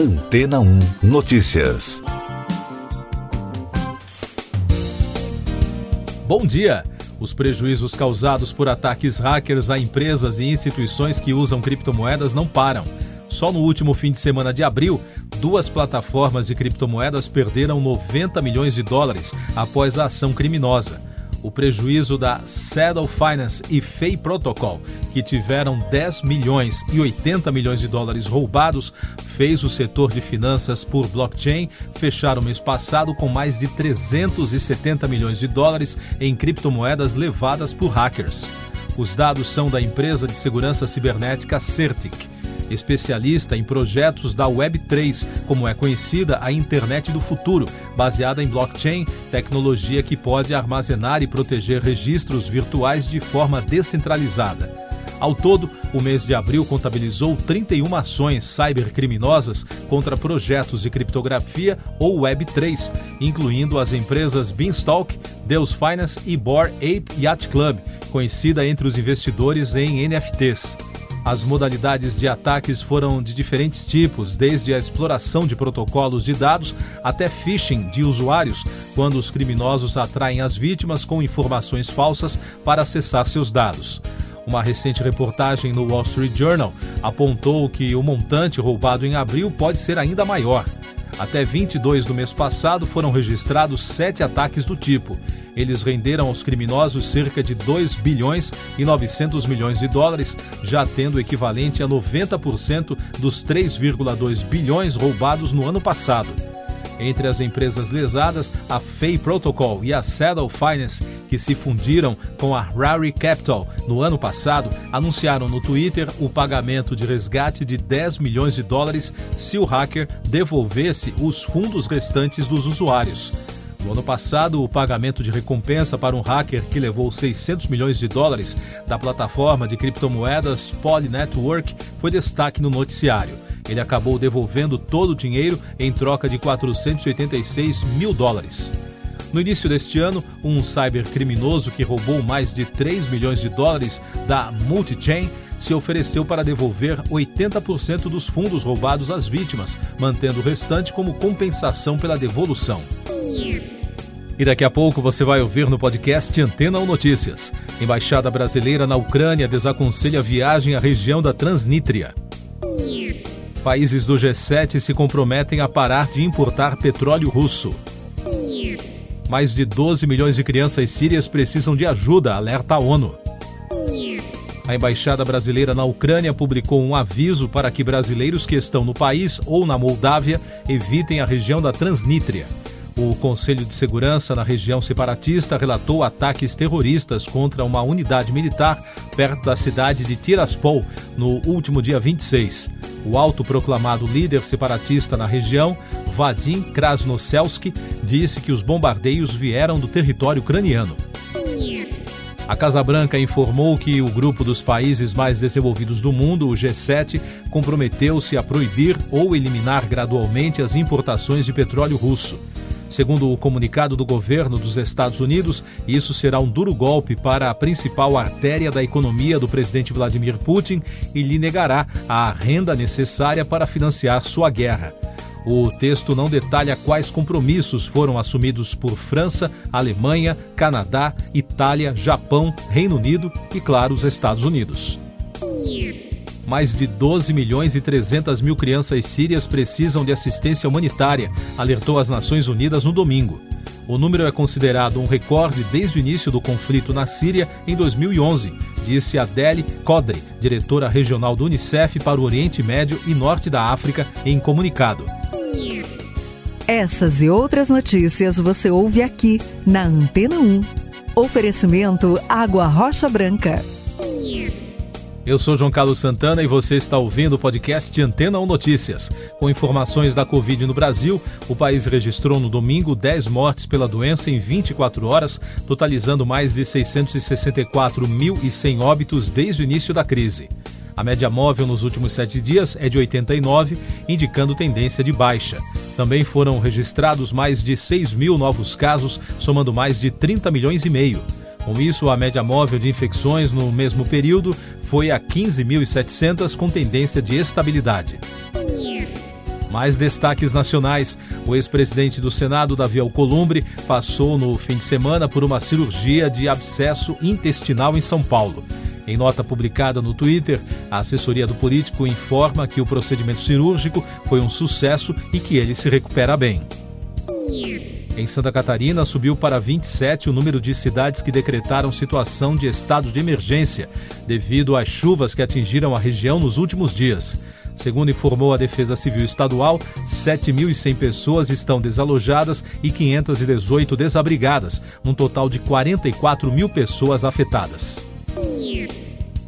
Antena 1 Notícias. Bom dia! Os prejuízos causados por ataques hackers a empresas e instituições que usam criptomoedas não param. Só no último fim de semana de abril, duas plataformas de criptomoedas perderam 90 milhões de dólares após a ação criminosa o prejuízo da Saddle Finance e Fei Protocol, que tiveram 10 milhões e 80 milhões de dólares roubados, fez o setor de finanças por blockchain fechar o mês passado com mais de 370 milhões de dólares em criptomoedas levadas por hackers. Os dados são da empresa de segurança cibernética Certic especialista em projetos da Web3, como é conhecida a internet do futuro, baseada em blockchain, tecnologia que pode armazenar e proteger registros virtuais de forma descentralizada. Ao todo, o mês de abril contabilizou 31 ações cybercriminosas contra projetos de criptografia ou Web3, incluindo as empresas Beanstalk, Deus Finance e Bored Ape Yacht Club, conhecida entre os investidores em NFTs. As modalidades de ataques foram de diferentes tipos, desde a exploração de protocolos de dados até phishing de usuários, quando os criminosos atraem as vítimas com informações falsas para acessar seus dados. Uma recente reportagem no Wall Street Journal apontou que o montante roubado em abril pode ser ainda maior. Até 22 do mês passado foram registrados sete ataques do tipo. Eles renderam aos criminosos cerca de 2 bilhões e 900 milhões de dólares, já tendo o equivalente a 90% dos 3,2 bilhões roubados no ano passado. Entre as empresas lesadas, a Fay Protocol e a Saddle Finance, que se fundiram com a Rari Capital no ano passado, anunciaram no Twitter o pagamento de resgate de 10 milhões de dólares se o hacker devolvesse os fundos restantes dos usuários. No ano passado, o pagamento de recompensa para um hacker que levou 600 milhões de dólares da plataforma de criptomoedas Poly Network foi destaque no noticiário. Ele acabou devolvendo todo o dinheiro em troca de 486 mil dólares. No início deste ano, um cybercriminoso que roubou mais de 3 milhões de dólares da Multichain se ofereceu para devolver 80% dos fundos roubados às vítimas, mantendo o restante como compensação pela devolução. E daqui a pouco você vai ouvir no podcast Antena ou Notícias. Embaixada brasileira na Ucrânia desaconselha viagem à região da Transnítria. Países do G7 se comprometem a parar de importar petróleo russo. Mais de 12 milhões de crianças sírias precisam de ajuda, alerta a ONU. A embaixada brasileira na Ucrânia publicou um aviso para que brasileiros que estão no país ou na Moldávia evitem a região da Transnítria. O Conselho de Segurança na região separatista relatou ataques terroristas contra uma unidade militar perto da cidade de Tiraspol no último dia 26. O autoproclamado líder separatista na região, Vadim Krasnoselski, disse que os bombardeios vieram do território ucraniano. A Casa Branca informou que o grupo dos países mais desenvolvidos do mundo, o G7, comprometeu-se a proibir ou eliminar gradualmente as importações de petróleo russo. Segundo o comunicado do governo dos Estados Unidos, isso será um duro golpe para a principal artéria da economia do presidente Vladimir Putin e lhe negará a renda necessária para financiar sua guerra. O texto não detalha quais compromissos foram assumidos por França, Alemanha, Canadá, Itália, Japão, Reino Unido e, claro, os Estados Unidos. Mais de 12 milhões e 300 mil crianças sírias precisam de assistência humanitária, alertou as Nações Unidas no domingo. O número é considerado um recorde desde o início do conflito na Síria em 2011, disse Adele Kodri, diretora regional do Unicef para o Oriente Médio e Norte da África, em comunicado. Essas e outras notícias você ouve aqui na Antena 1. Oferecimento Água Rocha Branca. Eu sou João Carlos Santana e você está ouvindo o podcast Antena 1 Notícias. Com informações da Covid no Brasil, o país registrou no domingo 10 mortes pela doença em 24 horas, totalizando mais de 664.100 óbitos desde o início da crise. A média móvel nos últimos sete dias é de 89, indicando tendência de baixa. Também foram registrados mais de 6 mil novos casos, somando mais de 30 milhões e meio. Com isso, a média móvel de infecções no mesmo período foi a 15.700, com tendência de estabilidade. Mais destaques nacionais. O ex-presidente do Senado, Davi Alcolumbre, passou no fim de semana por uma cirurgia de abscesso intestinal em São Paulo. Em nota publicada no Twitter, a assessoria do político informa que o procedimento cirúrgico foi um sucesso e que ele se recupera bem. Em Santa Catarina, subiu para 27 o número de cidades que decretaram situação de estado de emergência, devido às chuvas que atingiram a região nos últimos dias. Segundo informou a Defesa Civil Estadual, 7.100 pessoas estão desalojadas e 518 desabrigadas, num total de 44 mil pessoas afetadas.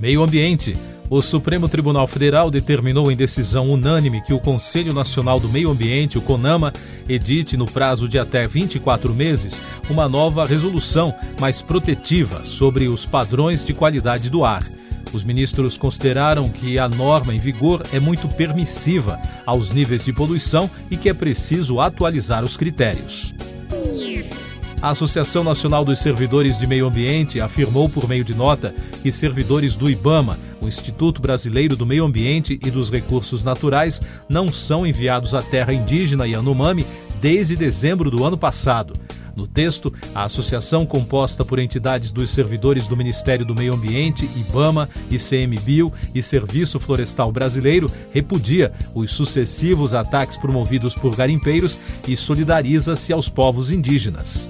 Meio Ambiente. O Supremo Tribunal Federal determinou em decisão unânime que o Conselho Nacional do Meio Ambiente, o CONAMA, edite no prazo de até 24 meses uma nova resolução mais protetiva sobre os padrões de qualidade do ar. Os ministros consideraram que a norma em vigor é muito permissiva aos níveis de poluição e que é preciso atualizar os critérios. A Associação Nacional dos Servidores de Meio Ambiente afirmou por meio de nota que servidores do IBAMA, o Instituto Brasileiro do Meio Ambiente e dos Recursos Naturais, não são enviados à terra indígena Yanomami desde dezembro do ano passado. No texto, a associação composta por entidades dos servidores do Ministério do Meio Ambiente, IBAMA, ICMBio e Serviço Florestal Brasileiro repudia os sucessivos ataques promovidos por garimpeiros e solidariza-se aos povos indígenas.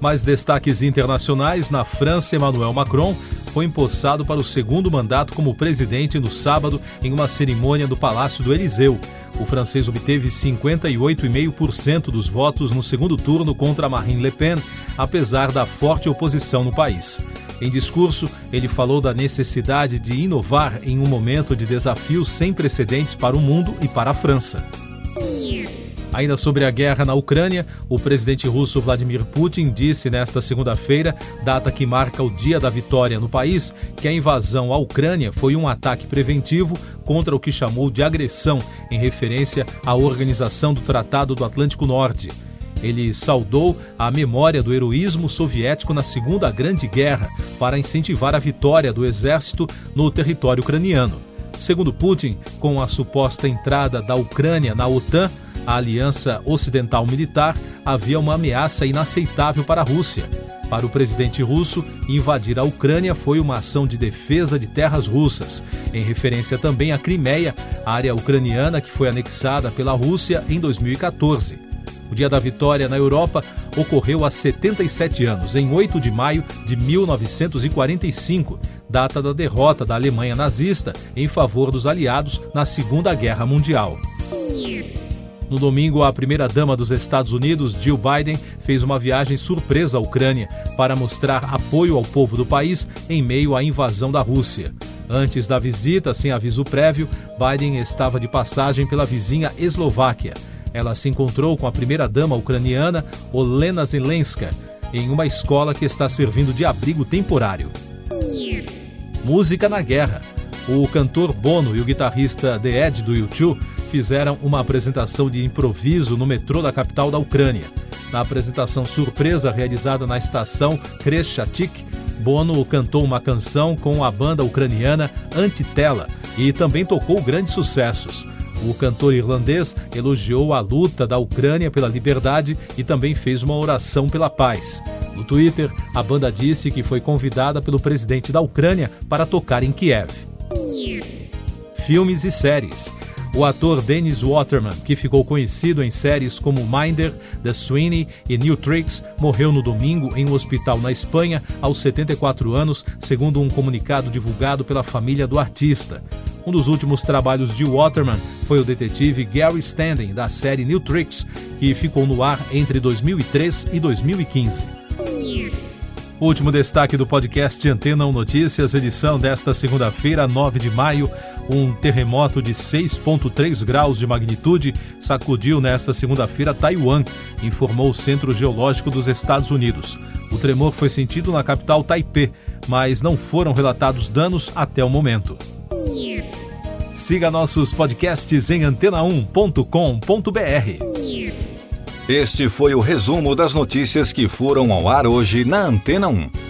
Mais destaques internacionais: na França, Emmanuel Macron foi empossado para o segundo mandato como presidente no sábado em uma cerimônia do Palácio do Eliseu. O francês obteve 58,5% dos votos no segundo turno contra Marine Le Pen, apesar da forte oposição no país. Em discurso, ele falou da necessidade de inovar em um momento de desafios sem precedentes para o mundo e para a França. Ainda sobre a guerra na Ucrânia, o presidente russo Vladimir Putin disse nesta segunda-feira, data que marca o dia da vitória no país, que a invasão à Ucrânia foi um ataque preventivo contra o que chamou de agressão, em referência à organização do Tratado do Atlântico Norte. Ele saudou a memória do heroísmo soviético na Segunda Grande Guerra para incentivar a vitória do exército no território ucraniano. Segundo Putin, com a suposta entrada da Ucrânia na OTAN, a Aliança Ocidental Militar havia uma ameaça inaceitável para a Rússia. Para o presidente russo, invadir a Ucrânia foi uma ação de defesa de terras russas, em referência também à Crimeia, área ucraniana que foi anexada pela Rússia em 2014. O Dia da Vitória na Europa ocorreu há 77 anos, em 8 de maio de 1945, data da derrota da Alemanha nazista em favor dos aliados na Segunda Guerra Mundial. No domingo, a primeira-dama dos Estados Unidos, Jill Biden, fez uma viagem surpresa à Ucrânia para mostrar apoio ao povo do país em meio à invasão da Rússia. Antes da visita, sem aviso prévio, Biden estava de passagem pela vizinha Eslováquia. Ela se encontrou com a primeira-dama ucraniana, Olena Zelenska, em uma escola que está servindo de abrigo temporário. Música na guerra. O cantor Bono e o guitarrista The Ed do U2 fizeram uma apresentação de improviso no metrô da capital da Ucrânia. Na apresentação surpresa realizada na estação Kreschatik, Bono cantou uma canção com a banda ucraniana Antitela e também tocou grandes sucessos. O cantor irlandês elogiou a luta da Ucrânia pela liberdade e também fez uma oração pela paz. No Twitter, a banda disse que foi convidada pelo presidente da Ucrânia para tocar em Kiev. Filmes e séries. O ator Dennis Waterman, que ficou conhecido em séries como Minder, The Sweeney e New Tricks, morreu no domingo em um hospital na Espanha aos 74 anos, segundo um comunicado divulgado pela família do artista. Um dos últimos trabalhos de Waterman foi o detetive Gary Standing, da série New Tricks, que ficou no ar entre 2003 e 2015. Último destaque do podcast Antena 1 Notícias, edição desta segunda-feira, 9 de maio. Um terremoto de 6,3 graus de magnitude sacudiu nesta segunda-feira Taiwan, informou o Centro Geológico dos Estados Unidos. O tremor foi sentido na capital Taipei, mas não foram relatados danos até o momento. Siga nossos podcasts em antena1.com.br. Este foi o resumo das notícias que foram ao ar hoje na Antena 1.